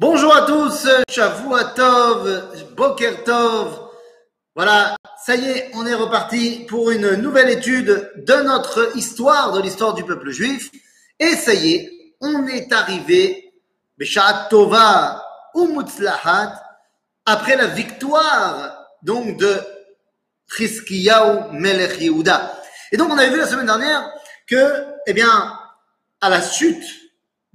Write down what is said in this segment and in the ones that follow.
Bonjour à tous, Shavua Tov, Boker Tov. Voilà, ça y est, on est reparti pour une nouvelle étude de notre histoire, de l'histoire du peuple juif. Et ça y est, on est arrivé, Beshat Tova Umutzlahat, après la victoire donc de Chizkiyahu Melech Yehuda. Et donc on avait vu la semaine dernière que, eh bien, à la chute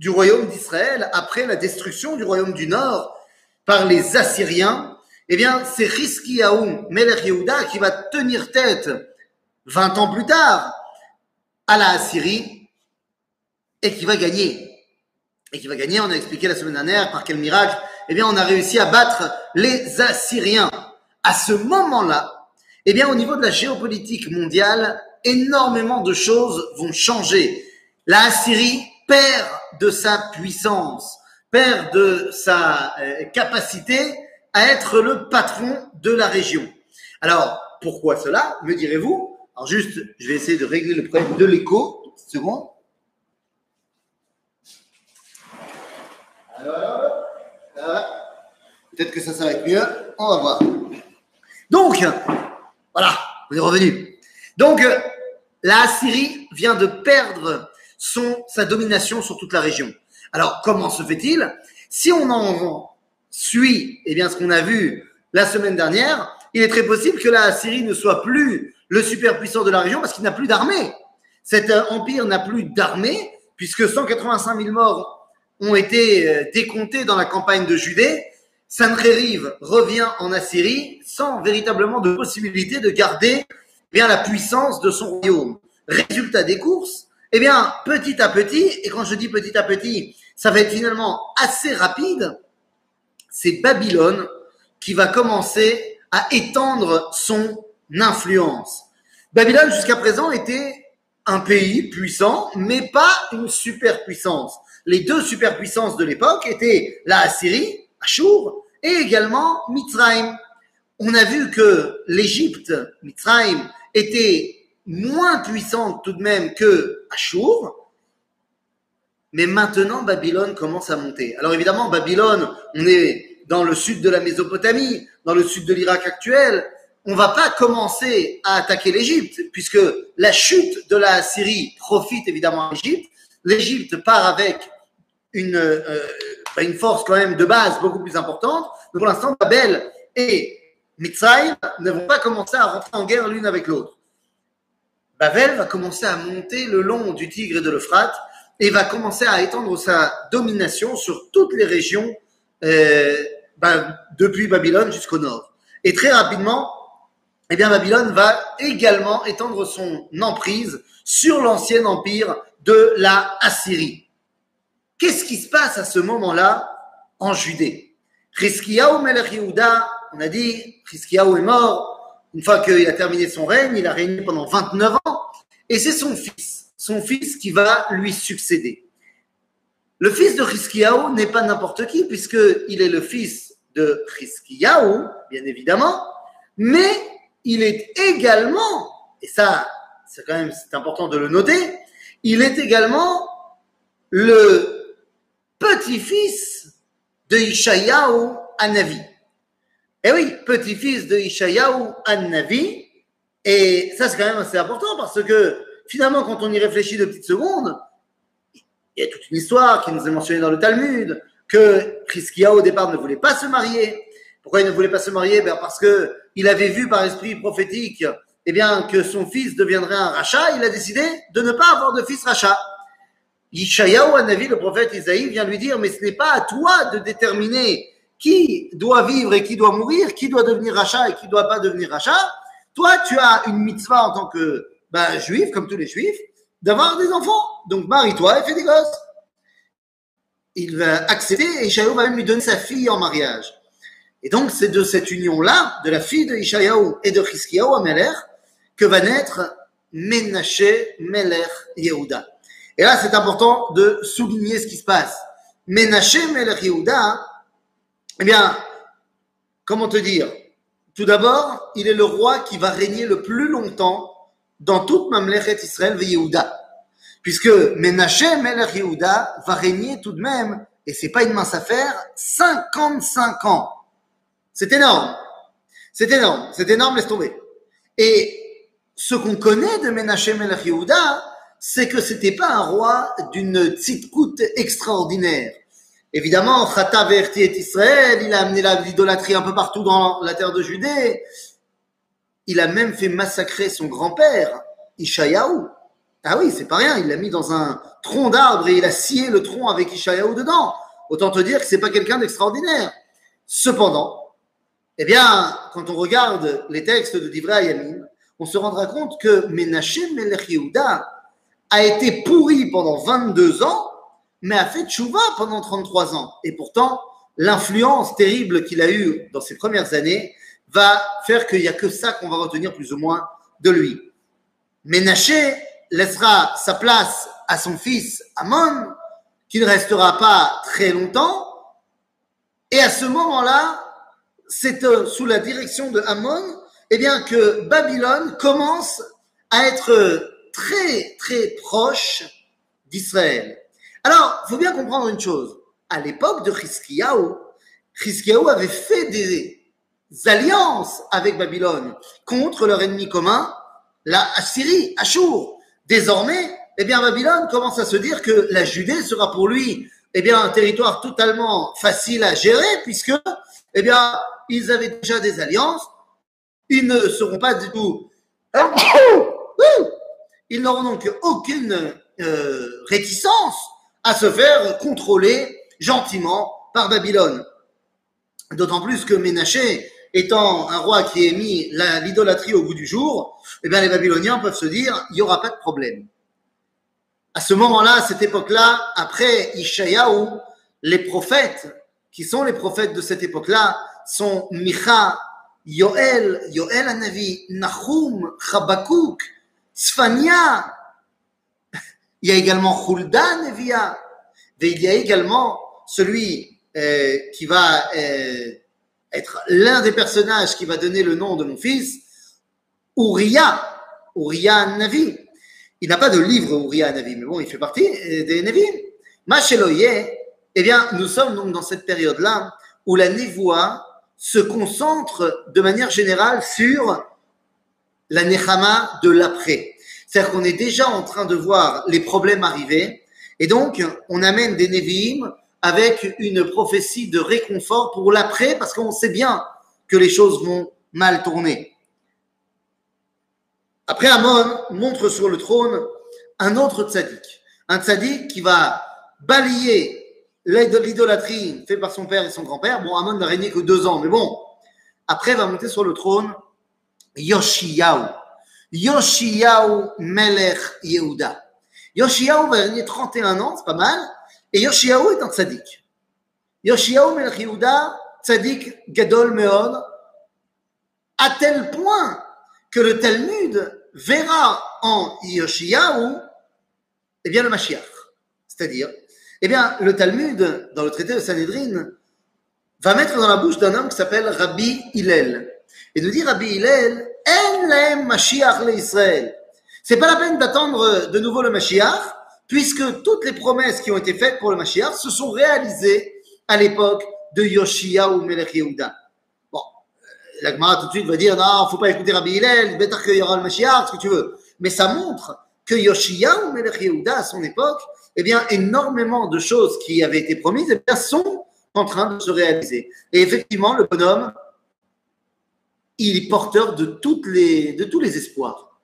du royaume d'Israël, après la destruction du royaume du Nord par les Assyriens, eh bien, c'est Chizkiyahu Melech Yehuda qui va tenir tête 20 ans plus tard à la Assyrie et qui va gagner. Et qui va gagner, on a expliqué la semaine dernière par quel miracle, eh bien, on a réussi à battre les Assyriens. À ce moment-là, eh bien, au niveau de la géopolitique mondiale, énormément de choses vont changer. La Assyrie perd de sa puissance, perd de sa euh, capacité à être le patron de la région. Alors, pourquoi cela, me direz-vous? Alors juste, je vais essayer de régler le problème de l'écho. Seconde. Alors, peut-être que ça, ça va être mieux. On va voir. Donc, voilà, on est revenu. Donc, la Syrie vient de perdre son, sa domination sur toute la région. Alors, comment se fait-il? Si on en suit eh bien, ce qu'on a vu la semaine dernière, il est très possible que la Syrie ne soit plus le superpuissant de la région parce qu'il n'a plus d'armée. Cet empire n'a plus d'armée puisque 185 000 morts ont été décomptés dans la campagne de Judée. Sancheriv revient en Assyrie sans véritablement de possibilité de garder eh bien la puissance de son royaume. Résultat des courses, eh bien, petit à petit, et quand je dis petit à petit, ça va être finalement assez rapide, c'est Babylone qui va commencer à étendre son influence. Babylone, jusqu'à présent, était un pays puissant, mais pas une superpuissance. Les deux superpuissances de l'époque étaient la Assyrie, Ashur, et également Mitzrayim. On a vu que l'Égypte, Mitzrayim, était moins puissante tout de même que mais maintenant Babylone commence à monter. Alors évidemment, Babylone, on est dans le sud de la Mésopotamie, dans le sud de l'Irak actuel. On va pas commencer à attaquer l'Égypte, puisque la chute de la Syrie profite évidemment à l'Égypte. L'Égypte part avec une, euh, force quand même de base beaucoup plus importante. Mais pour l'instant, Babel et Mitzrayim ne vont pas commencer à rentrer en guerre l'une avec l'autre. Babel va commencer à monter le long du Tigre et de l'Euphrate et va commencer à étendre sa domination sur toutes les régions euh, bah, depuis Babylone jusqu'au nord. Et très rapidement, eh bien, Babylone va également étendre son emprise sur l'ancien empire de la Assyrie. Qu'est-ce qui se passe à ce moment-là en Judée? Melech Yehuda, on a dit, Chizkiyahu est mort, une fois qu'il a terminé son règne, il a régné pendant 29 ans, et c'est son fils, son fils qui va lui succéder. Le fils de Chizkiyahu n'est pas n'importe qui, puisqu'il est le fils de Chizkiyahu, bien évidemment, mais il est également, et ça, c'est quand même important de le noter, il est également le petit-fils de Ishayahu Anavi. Eh oui, petit-fils de Ishayahu An-Navi. Et ça, c'est quand même assez important parce que finalement, quand on y réfléchit de petites secondes, il y a toute une histoire qui nous est mentionnée dans le Talmud, que Chizkiah au départ ne voulait pas se marier. Pourquoi il ne voulait pas se marier? Ben Parce que il avait vu par esprit prophétique eh bien, que son fils deviendrait un rachat. Il a décidé de ne pas avoir de fils rachat. Ishayahu An-Navi, le prophète Isaïe, vient lui dire, mais ce n'est pas à toi de déterminer qui doit vivre et qui doit mourir, qui doit devenir rachat et qui ne doit pas devenir rachat. Toi, tu as une mitzvah en tant que ben, juif, comme tous les juifs, d'avoir des enfants. Donc marie-toi et fais des gosses. Il va accepter et Ishaïaou va même lui donner sa fille en mariage. Et donc c'est de cette union-là, de la fille de Ishaïaou et de Chizkiyahu Ameler, que va naître Menaché Meler Yehuda. Et là, c'est important de souligner ce qui se passe. Menaché Meler Yehuda, eh bien, comment te dire? Tout d'abord, il est le roi qui va régner le plus longtemps dans toute Mamlechet Israël Yehuda. Puisque Menaché Melech Yehuda va régner tout de même et c'est pas une mince affaire, 55 ans. C'est énorme. C'est énorme. C'est énorme, laisse tomber. Et ce qu'on connaît de Menachem El Yehuda, c'est que c'était pas un roi d'une tzitkout extraordinaire. Évidemment, Chata Verti et Israël, il a amené l'idolâtrie un peu partout dans la terre de Judée. Il a même fait massacrer son grand-père, Ishayahu. Ah oui, c'est pas rien, il l'a mis dans un tronc d'arbre et il a scié le tronc avec Ishayahu dedans. Autant te dire que c'est pas quelqu'un d'extraordinaire. Cependant, eh bien, quand on regarde les textes de Divrei Yamin, on se rendra compte que Menachem Melech Yehuda a été pourri pendant 22 ans mais a fait tchouva pendant 33 ans. Et pourtant, l'influence terrible qu'il a eue dans ses premières années va faire qu'il n'y a que ça qu'on va retenir plus ou moins de lui. Ménaché laissera sa place à son fils Amon, qui ne restera pas très longtemps. Et à ce moment-là, c'est euh, sous la direction de Amon, eh bien, que Babylone commence à être très, très proche d'Israël. Alors, il faut bien comprendre une chose. À l'époque de Chizkiyahu, Chizkiyahu avait fait des alliances avec Babylone contre leur ennemi commun, la Assyrie, Ashur. Désormais, eh bien, Babylone commence à se dire que la Judée sera pour lui, eh bien, un territoire totalement facile à gérer puisque, eh bien, ils avaient déjà des alliances. Ils ne seront pas du tout, ils n'auront donc aucune euh, réticence à se faire contrôler gentiment par Babylone. D'autant plus que Ménaché, étant un roi qui a mis l'idolâtrie au bout du jour, eh bien les Babyloniens peuvent se dire, il n'y aura pas de problème. À ce moment-là, à cette époque-là, après Ishayahu, les prophètes, qui sont les prophètes de cette époque-là, sont Micha, Yoel, Yoel Anavi, Nahum, Chabakouk, Sfania, il y a également Huldan Nevia. Et il y a également celui euh, qui va euh, être l'un des personnages qui va donner le nom de mon fils, Uriah, Uriah Navi. Il n'a pas de livre Uriah Navi, mais bon, il fait partie euh, des Navi. Macheloye, eh bien, nous sommes donc dans cette période-là où la névoie se concentre de manière générale sur la Nechama de l'après. C'est-à-dire qu'on est déjà en train de voir les problèmes arriver, et donc on amène des Nevi'im avec une prophétie de réconfort pour l'après, parce qu'on sait bien que les choses vont mal tourner. Après, Amon montre sur le trône un autre tzaddik, un tzaddik qui va balayer l'idolâtrie faite par son père et son grand-père. Bon, Amon n'a régné que deux ans, mais bon, après va monter sur le trône Yoshiyahu. Yoshiyahu Melech Yehuda. Yoshiyahu va gagner 31 ans, c'est pas mal. Et Yoshiyahu est un tzaddik. Yoshiyahu Melech Yehuda, tzaddik Gadol Meod, à tel point que le Talmud verra en Yoshiyahu, eh bien, le Mashiach. C'est-à-dire, eh bien, le Talmud, dans le traité de Sanhedrin, va mettre dans la bouche d'un homme qui s'appelle Rabbi Hillel. Et nous dit Rabbi Hillel, En Mashiach Israël. C'est pas la peine d'attendre de nouveau le Mashiach, puisque toutes les promesses qui ont été faites pour le Mashiach se sont réalisées à l'époque de Yoshia ou Melech Yehuda. Bon, la Gemara tout de suite va dire non, faut pas écouter Rabbi Hillel, peut-être qu'il y aura le Mashiach, ce que tu veux. Mais ça montre que Yoshia ou Melech Yehuda à son époque, eh bien, énormément de choses qui avaient été promises, eh bien, sont en train de se réaliser. Et effectivement, le bonhomme, il est porteur de, toutes les, de tous les espoirs.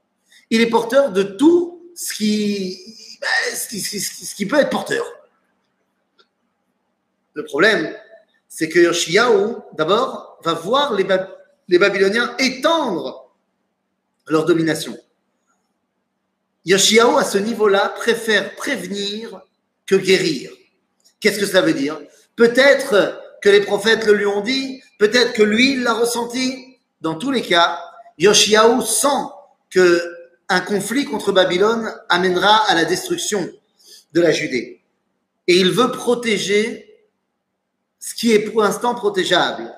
Il est porteur de tout ce qui, ben, ce qui, peut être porteur. Le problème, c'est que Yoshiaou, d'abord, va voir les, Babyloniens étendre leur domination. Yoshiaou, à ce niveau-là, préfère prévenir que guérir. Qu'est-ce que ça veut dire? Peut-être que les prophètes le lui ont dit, peut-être que lui l'a ressenti, dans tous les cas, Yoshiaou sent que un conflit contre Babylone amènera à la destruction de la Judée. Et il veut protéger ce qui est pour l'instant protégeable.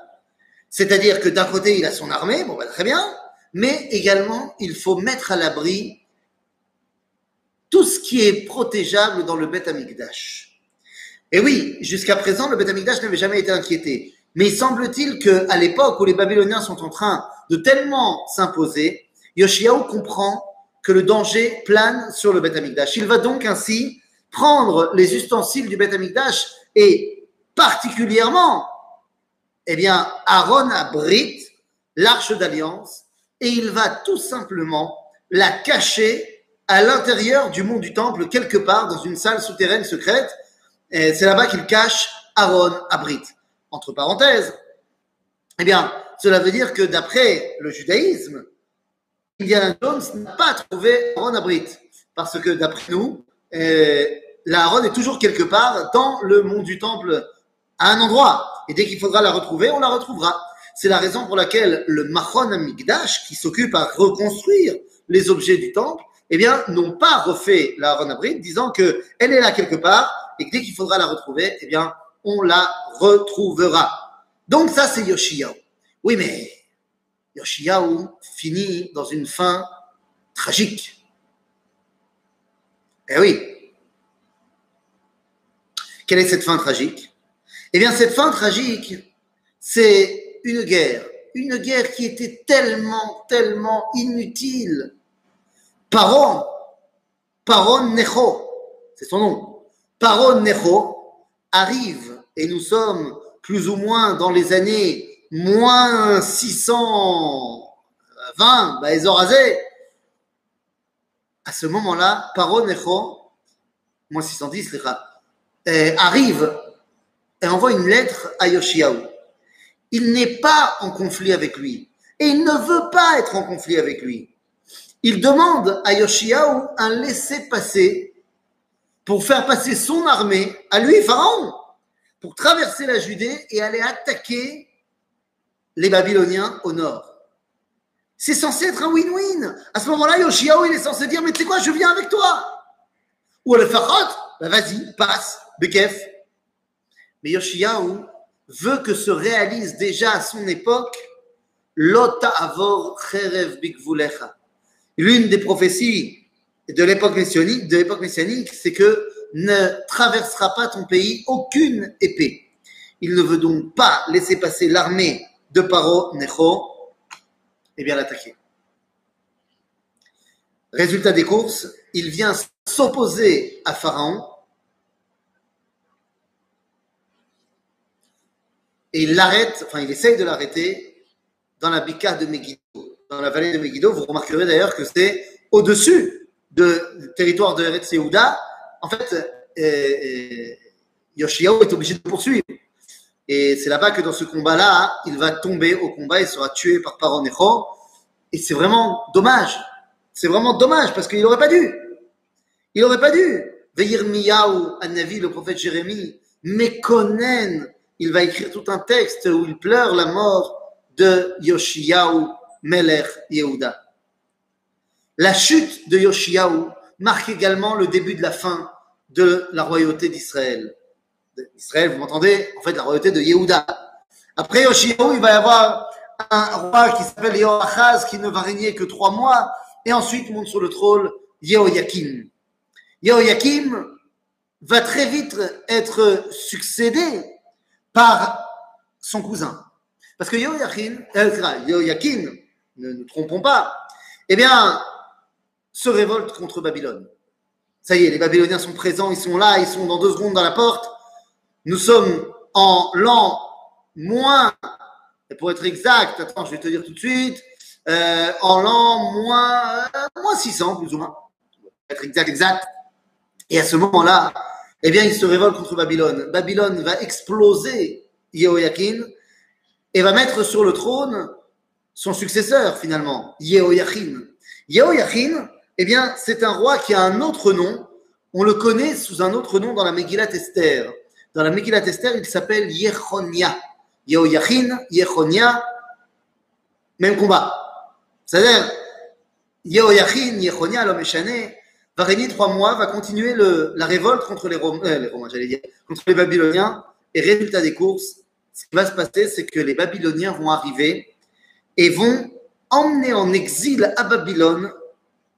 C'est-à-dire que d'un côté, il a son armée, bon, bah, très bien, mais également, il faut mettre à l'abri tout ce qui est protégeable dans le Beth Amikdash. Et oui, jusqu'à présent, le Beth Amikdash n'avait jamais été inquiété. Mais il semble-t-il qu'à l'époque où les Babyloniens sont en train de tellement s'imposer, Yoshiaou comprend que le danger plane sur le Beth Amikdash. Il va donc ainsi prendre les ustensiles du Beth Amikdash et particulièrement, eh bien, Aaron Brit, l'arche d'alliance, et il va tout simplement la cacher à l'intérieur du mont du temple, quelque part dans une salle souterraine secrète. C'est là-bas qu'il cache Aaron Abrit. Entre parenthèses, eh bien, cela veut dire que d'après le judaïsme, Indiana Jones n'a pas trouvé Aaron Abrit. Parce que d'après nous, eh, la Aaron est toujours quelque part dans le mont du temple, à un endroit. Et dès qu'il faudra la retrouver, on la retrouvera. C'est la raison pour laquelle le Machon Amigdash, qui s'occupe à reconstruire les objets du temple, eh bien, n'ont pas refait la Aaron Abrit, disant que elle est là quelque part et que dès qu'il faudra la retrouver, eh bien, on la retrouvera. Donc ça, c'est Yoshiyahu. Oui, mais Yoshiyahu finit dans une fin tragique. Eh oui. Quelle est cette fin tragique? Eh bien, cette fin tragique, c'est une guerre. Une guerre qui était tellement, tellement inutile. Paron, Paron Necho, c'est son nom. Paron Necho arrive, et nous sommes plus ou moins dans les années moins 620, bah, Ezorazé. À ce moment-là, Paro Necho, moins 610, euh, arrive et envoie une lettre à Yoshiaou. Il n'est pas en conflit avec lui et il ne veut pas être en conflit avec lui. Il demande à Yoshiaou un laisser-passer pour faire passer son armée à lui, Pharaon, pour traverser la Judée et aller attaquer les Babyloniens au nord. C'est censé être un win-win. À ce moment-là, Yoshiaou, il est censé dire, mais tu sais quoi, je viens avec toi. Ou le Pharaon, bah vas-y, passe, Bekef. Mais Yoshiaou veut que se réalise déjà à son époque Lota Avor Cherev Bikvulecha. L'une des prophéties de l'époque messianique, de l'époque messianique, c'est que ne traversera pas ton pays aucune épée. Il ne veut donc pas laisser passer l'armée de Paro Necho et bien l'attaquer. Résultat des courses, il vient s'opposer à Pharaon et il l'arrête, enfin il essaye de l'arrêter dans la bika de Megiddo, dans la vallée de Megiddo. Vous remarquerez d'ailleurs que c'est au-dessus du territoire de Eretz. En fait, euh, euh, est obligé de poursuivre. Et c'est là-bas que dans ce combat-là, il va tomber au combat et sera tué par Paro Necho. Et c'est vraiment dommage. C'est vraiment dommage parce qu'il n'aurait pas dû. Il n'aurait pas dû. Veillir Miyaou, Navi, le prophète Jérémie, Mekonen, il va écrire tout un texte où il pleure la mort de Yoshiyahu, Melech Yehuda. La chute de Yoshiyahu marque également le début de la fin de la royauté d'Israël. Israël, vous m'entendez? En fait, la royauté de Yehuda. Après Yoshiyahu, il va y avoir un roi qui s'appelle Yehoachaz qui ne va régner que trois mois et ensuite monte sur le trône Yehoyakim. Yehoyakim va très vite être succédé par son cousin. Parce que Yehoyakim, euh, ne nous trompons pas, eh bien, se révolte contre Babylone. Ça y est, les Babyloniens sont présents, ils sont là, ils sont dans deux secondes dans la porte. Nous sommes en l'an moins, et pour être exact, attends, je vais te dire tout de suite, euh, en l'an moins, euh, moins 600, plus ou moins. Pour être exact, exact. Et à ce moment-là, eh bien, il se révolte contre Babylone. Babylone va exploser Yehoyakin et va mettre sur le trône son successeur, finalement, Yehoyachin. Yehoyachin, eh bien, c'est un roi qui a un autre nom. On le connaît sous un autre nom dans la Megillat Esther. Dans la Megillat Esther, il s'appelle Yechonia. Yehoyachin, Yechonia, même combat. C'est-à-dire, Yehoyachin, Yechonia, l'homme échané, va régner trois mois, va continuer la révolte contre les, Romains, euh, les Romains, j'allais dire, contre les Babyloniens. Et résultat des courses, ce qui va se passer, c'est que les Babyloniens vont arriver et vont emmener en exil à Babylone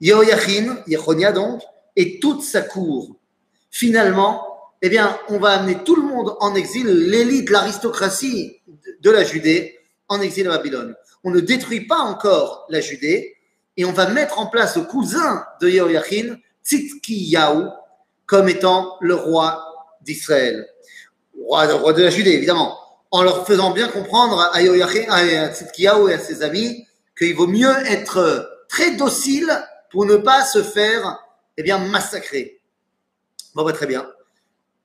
Yehoyachin, Yechonia donc, et toute sa cour. Finalement, eh bien, on va amener tout le monde en exil, l'élite, l'aristocratie de la Judée, en exil à Babylone. On ne détruit pas encore la Judée et on va mettre en place le cousin de Yehoiachin, Tzidkiyahu, comme étant le roi d'Israël. Roi, de la Judée, évidemment. En leur faisant bien comprendre à Yehoiachin, à Tzidkiyahu et à ses amis qu'il vaut mieux être très docile pour ne pas se faire eh bien, massacrer. Bon, bah, très bien.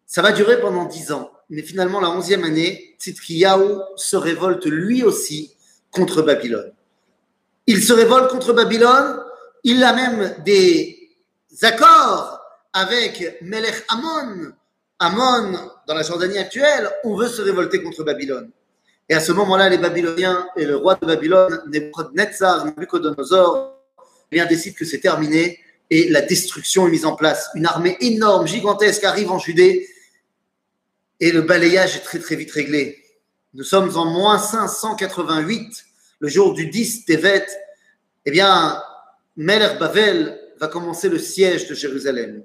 Ça va durer pendant dix ans. Mais finalement, la onzième année, Tzidkiyahu se révolte lui aussi contre Babylone. Il se révolte contre Babylone. Il a même des accords avec Melech Amon. Amon, dans la Jordanie actuelle, on veut se révolter contre Babylone. Et à ce moment-là, les Babyloniens et le roi de Babylone, Nebuchadnezzar, Nabucodonosor, bien décident que c'est terminé et la destruction est mise en place. Une armée énorme, gigantesque arrive en Judée et le balayage est très très vite réglé. Nous sommes en moins 588, le jour du 10 Tevet. Eh bien, Meler Bavel va commencer le siège de Jérusalem.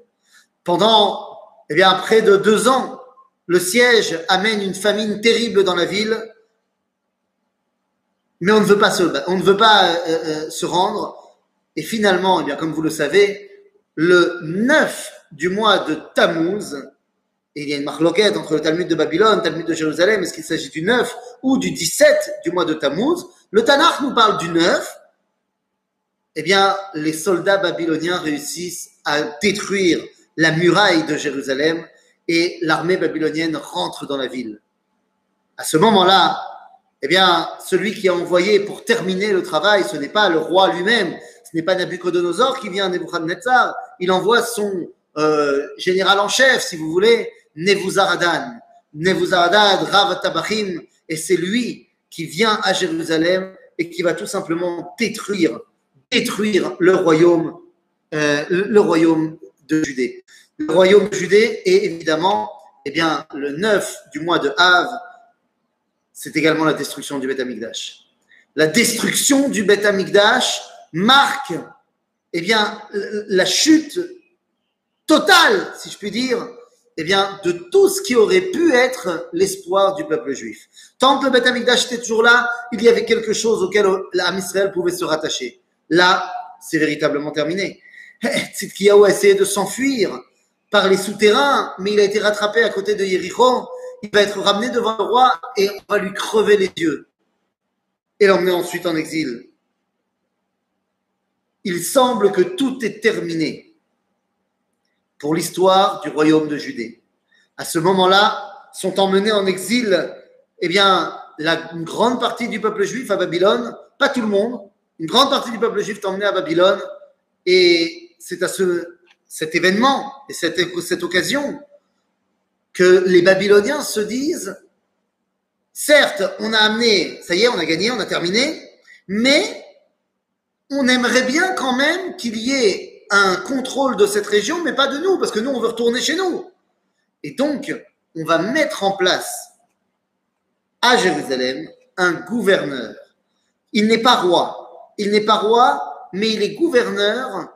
Pendant eh bien, près de deux ans, le siège amène une famine terrible dans la ville, mais on ne veut pas se, euh, euh, se rendre. Et finalement, eh bien, comme vous le savez, le 9 du mois de Tammuz, et il y a une marloquette entre le Talmud de Babylone, le Talmud de Jérusalem, est-ce qu'il s'agit du 9 ou du 17 du mois de Tammuz? Le Tanakh nous parle du 9. Eh bien, les soldats babyloniens réussissent à détruire la muraille de Jérusalem et l'armée babylonienne rentre dans la ville. À ce moment-là, eh bien, celui qui a envoyé pour terminer le travail, ce n'est pas le roi lui-même, ce n'est pas Nabucodonosor qui vient à Nebuchadnezzar, il envoie son euh, général en chef, si vous voulez, Nebuzaradan. Nebuzaradan, Rav Tabachim, et c'est lui qui vient à Jérusalem et qui va tout simplement détruire, détruire le royaume, euh, le royaume de Judée. Le royaume de Judée est évidemment, eh bien, le 9 du mois de Av, c'est également la destruction du Beth Amikdash. La destruction du Beth Amikdash marque, eh bien, la chute totale, si je puis dire, eh bien, de tout ce qui aurait pu être l'espoir du peuple juif. Tant que le Beth Amikdash était toujours là, il y avait quelque chose auquel l'âme Israël pouvait se rattacher. Là, c'est véritablement terminé. Tzidkiyahu a essayé de s'enfuir par les souterrains, mais il a été rattrapé à côté de Yericho. Il va être ramené devant le roi et on va lui crever les yeux et l'emmener ensuite en exil. Il semble que tout est terminé pour l'histoire du royaume de Judée. À ce moment-là, sont emmenés en exil, eh bien, la, une grande partie du peuple juif à Babylone, pas tout le monde, une grande partie du peuple juif est emmené à Babylone, et c'est à ce, cet événement et cette, cette occasion que les Babyloniens se disent, certes, on a amené, ça y est, on a gagné, on a terminé, mais on aimerait bien quand même qu'il y ait un contrôle de cette région, mais pas de nous, parce que nous, on veut retourner chez nous. Et donc, on va mettre en place à Jérusalem un gouverneur. Il n'est pas roi. Il n'est pas roi, mais il est gouverneur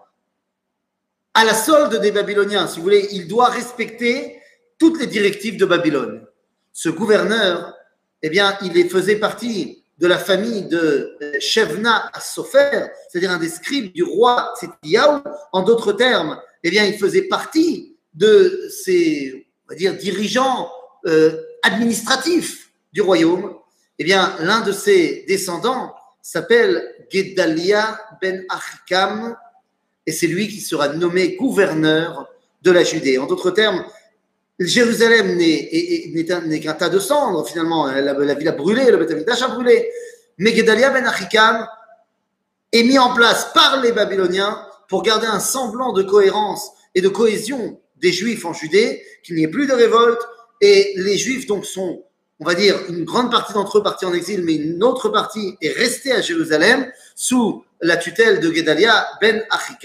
à la solde des Babyloniens. Si vous voulez, il doit respecter toutes les directives de Babylone. Ce gouverneur, eh bien, il faisait partie de la famille de Shevna Sofer, c'est-à-dire un des scribes du roi Tzidkiyahu. En d'autres termes, eh bien, il faisait partie de ces, on va dire, dirigeants euh, administratifs du royaume. Eh bien, l'un de ses descendants s'appelle Gedalia ben Achikam, et c'est lui qui sera nommé gouverneur de la Judée. En d'autres termes, Jérusalem n'est qu'un tas de cendres, finalement. La, ville a brûlé, le Beth a brûlé. Mais Gedalia ben Achikam est mis en place par les Babyloniens pour garder un semblant de cohérence et de cohésion des Juifs en Judée, qu'il n'y ait plus de révolte. Et les Juifs, donc, sont, on va dire, une grande partie d'entre eux partis en exil, mais une autre partie est restée à Jérusalem sous la tutelle de Gedalia ben Achikam.